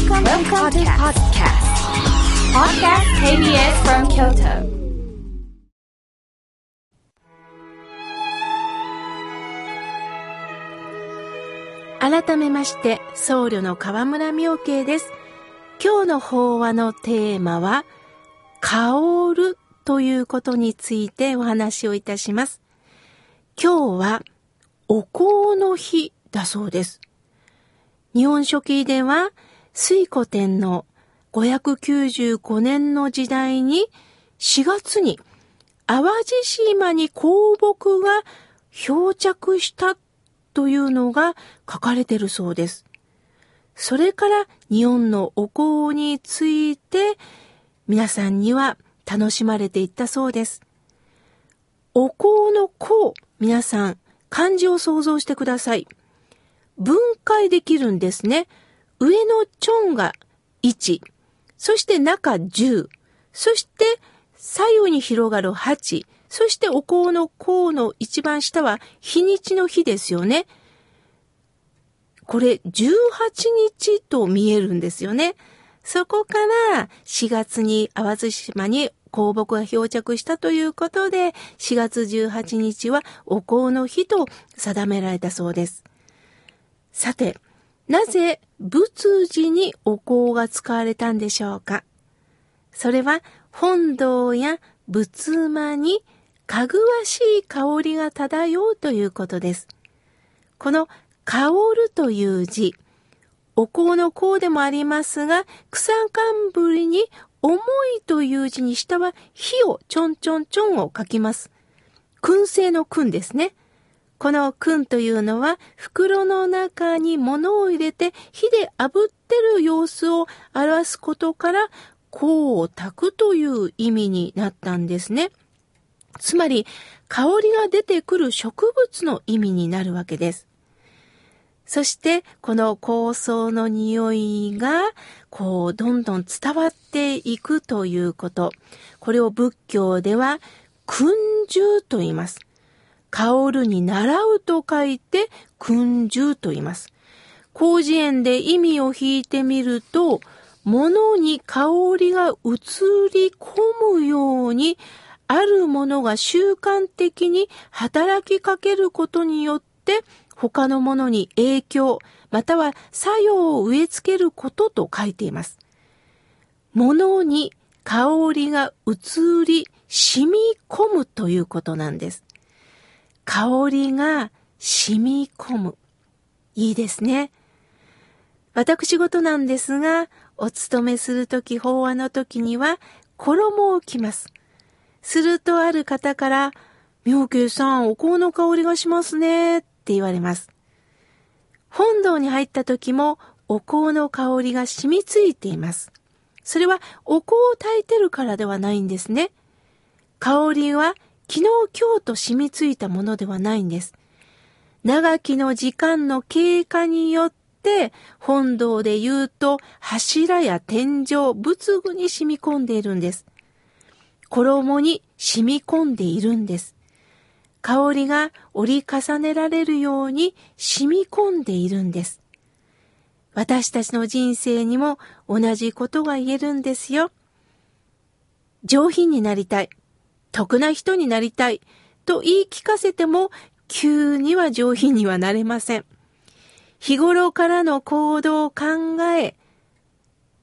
Welcome, Welcome to podcast. Podcast KBS from Kyoto. 改めまして、僧侶の河村明慶です。今日の法話のテーマは、香るということについてお話をいたします。今日は、お香の日だそうです。日本書紀では、水古天皇595年の時代に4月に淡路島に香木が漂着したというのが書かれてるそうです。それから日本のお香について皆さんには楽しまれていったそうです。お香の香、皆さん漢字を想像してください。分解できるんですね。上のチョンが1、そして中10、そして左右に広がる8、そしてお香の香の一番下は日にちの日ですよね。これ18日と見えるんですよね。そこから4月に淡路島に香木が漂着したということで、4月18日はお香の日と定められたそうです。さて、なぜ仏事にお香が使われたんでしょうか？それは本堂や仏間にかぐわしい香りが漂うということです。この香るという字、お香の香でもありますが、草冠に重いという字に下は火をちょんちょんちょんを書きます。燻製の燻ですね。この燻というのは袋の中に物を入れて火で炙ってる様子を表すことから香を焚くという意味になったんですね。つまり香りが出てくる植物の意味になるわけです。そしてこの香草の匂いがこうどんどん伝わっていくということ。これを仏教では訓従と言います。香るに習うと書いて訓従と言います。広辞苑で意味を引いてみると、物に香りが移り込むように、あるものが習慣的に働きかけることによって、他のものに影響、または作用を植え付けることと書いています。物に香りが移り、染み込むということなんです。香りが染み込む。いいですね。私事なんですが、お勤めするとき、法話のときには、衣を着ます。するとある方から、妙慶さん、お香の香りがしますね、って言われます。本堂に入った時も、お香の香りが染みついています。それは、お香を焚いてるからではないんですね。香りは、昨日今日と染みついたものではないんです。長きの時間の経過によって、本堂で言うと柱や天井、仏具に染み込んでいるんです。衣に染み込んでいるんです。香りが折り重ねられるように染み込んでいるんです。私たちの人生にも同じことが言えるんですよ。上品になりたい。得な人になりたいと言い聞かせても急には上品にはなれません。日頃からの行動考え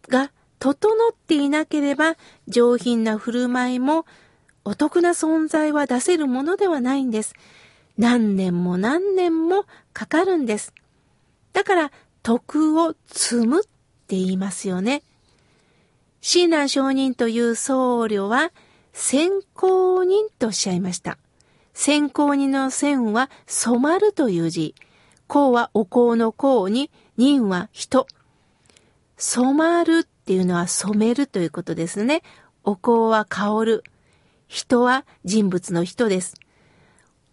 が整っていなければ上品な振る舞いもお得な存在は出せるものではないんです。何年も何年もかかるんです。だから徳を積むって言いますよね。親鸞上人という僧侶は先行人とおっしゃいました。先行人の線は染まるという字。香はお香の香に、人は人。染まるっていうのは染めるということですね。お香は香る。人は人物の人です。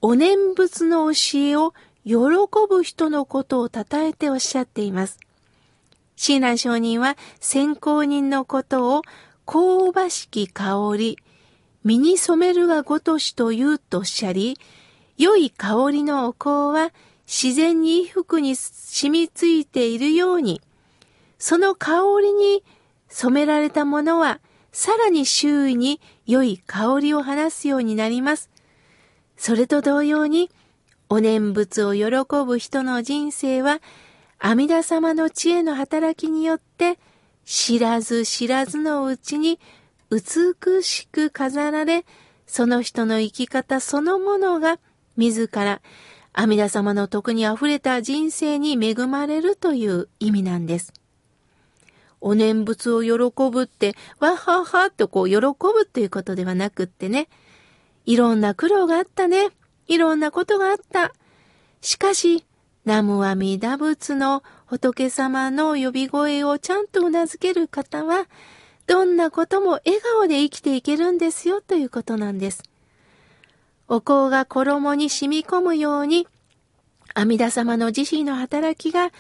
お念仏の教えを喜ぶ人のことを称えておっしゃっています。親鸞上人は先行人のことを香ばしき香り、身に染めるがごとしと言うとおっしゃり、良い香りのお香は自然に衣服に染みついているように、その香りに染められたものは、さらに周囲に良い香りを放すようになります。それと同様に、お念仏を喜ぶ人の人生は、阿弥陀様の知恵の働きによって、知らず知らずのうちに美しく飾られ、その人の生き方そのものが自ら阿弥陀様の徳に溢れた人生に恵まれるという意味なんです。お念仏を喜ぶって、わははとこう喜ぶっていうことではなくってね、いろんな苦労があったね。いろんなことがあった。しかし、南無阿弥陀仏の仏様の呼び声をちゃんと頷ける方は、どんなことも笑顔で生きていけるんですよということなんです。お香が衣に染み込むように、阿弥陀様の慈悲の働きが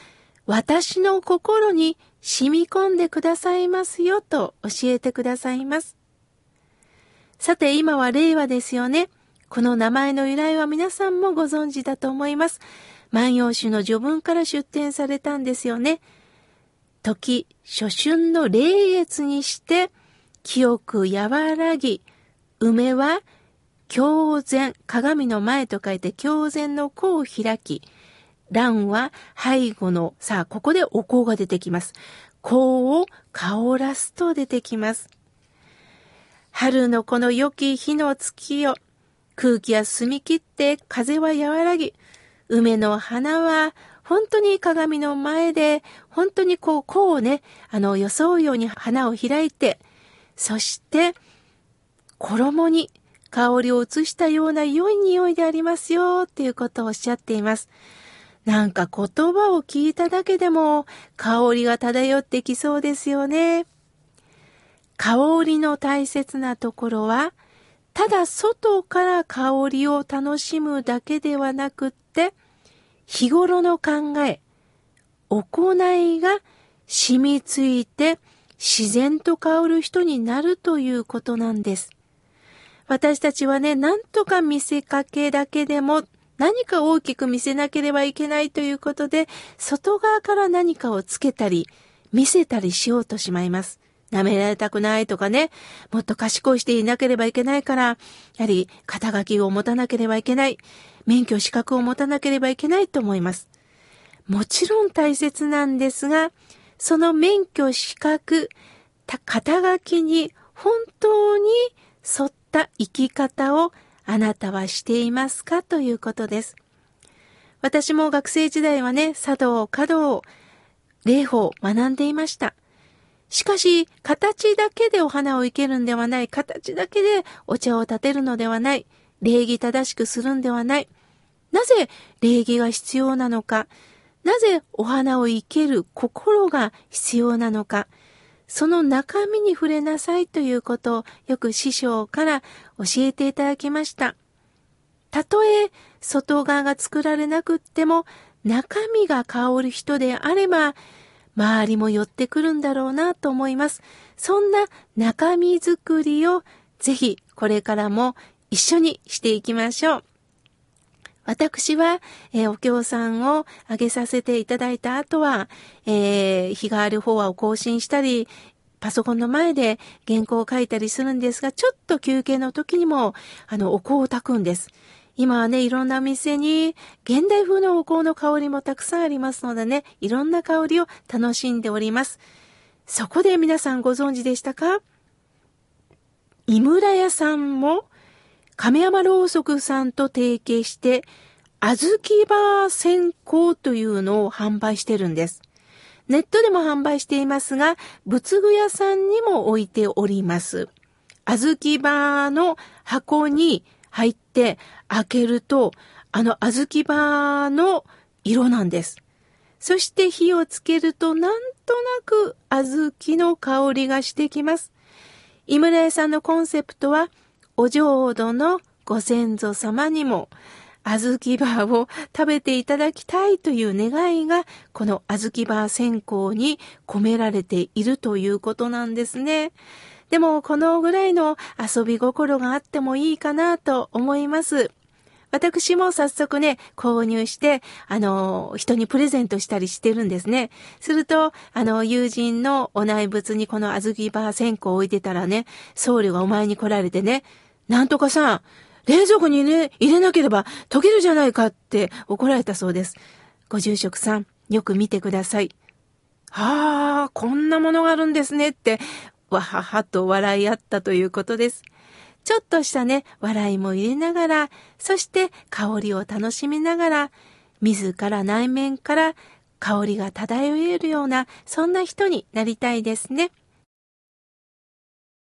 私の心に染み込んでくださいますよと教えてくださいます。さて今は令和ですよね。この名前の由来は皆さんもご存知だと思います。万葉集の序文から出展されたんですよね。時、初春の霊月にして、清く和らぎ、梅は狂前、鏡の前と書いて狂前の子を開き、蘭は背後の、さあ、ここでお香が出てきます。香を香らすと出てきます。春のこの良き日の月よ、空気は澄み切って風は和らぎ、梅の花は本当に鏡の前で、本当にこう、香をね、あの、装うように花を開いて、そして、衣に香りを移したような良い匂いでありますよっていうことをおっしゃっています。なんか言葉を聞いただけでも香りが漂ってきそうですよね。香りの大切なところは、ただ外から香りを楽しむだけではなくて、日頃の考え、行いが染みついて自然と香る人になるということなんです。私たちはね、なんとか見せかけだけでも何か大きく見せなければいけないということで、外側から何かをつけたり、見せたりしようとしまいます。舐められたくないとかね、もっと賢いしていなければいけないから、やはり肩書きを持たなければいけない、免許資格を持たなければいけないと思います。もちろん大切なんですが、その免許資格、肩書きに本当に沿った生き方をあなたはしていますかということです。私も学生時代はね、茶道、華道、礼法を学んでいました。しかし、形だけでお花を生けるんではない、形だけでお茶を立てるのではない、礼儀正しくするんではない。なぜ礼儀が必要なのか、なぜお花を生ける心が必要なのか、その中身に触れなさいということをよく師匠から教えていただきました。たとえ外側が作られなくっても中身が香る人であれば周りも寄ってくるんだろうなと思います。そんな中身づくりをぜひこれからも一緒にしていきましょう。私は、えー、お経さんをあげさせていただいた後は、えー、日がある法話を更新したり、パソコンの前で原稿を書いたりするんですが、ちょっと休憩の時にも、あの、お香を炊くんです。今はね、いろんなお店に、現代風のお香の香りもたくさんありますのでね、いろんな香りを楽しんでおります。そこで皆さんご存知でしたか？井村屋さんも、亀山ろうそくさんと提携して、あずきバー線香というのを販売してるんです。ネットでも販売していますが、仏具屋さんにも置いております。あずきバーの箱に入って開けると、あのあずきバーの色なんです。そして火をつけるとなんとなく小豆の香りがしてきます。井村屋さんのコンセプトは、お浄土のご先祖様にも、小豆バーを食べていただきたいという願いが、この小豆バー線香に込められているということなんですね。でも、このぐらいの遊び心があってもいいかなと思います。私も早速ね、購入して、あの、人にプレゼントしたりしてるんですね。すると、あの、友人のお内物にこの小豆バー線香を置いてたらね、僧侶がお前に来られてね、なんとかさん、冷蔵庫に入れ、入れなければ溶けるじゃないかって怒られたそうです。ご住職さん、よく見てください。はあ、こんなものがあるんですねって、わははと笑い合ったということです。ちょっとしたね、笑いも入れながら、そして香りを楽しみながら、自ら内面から香りが漂えるような、そんな人になりたいですね。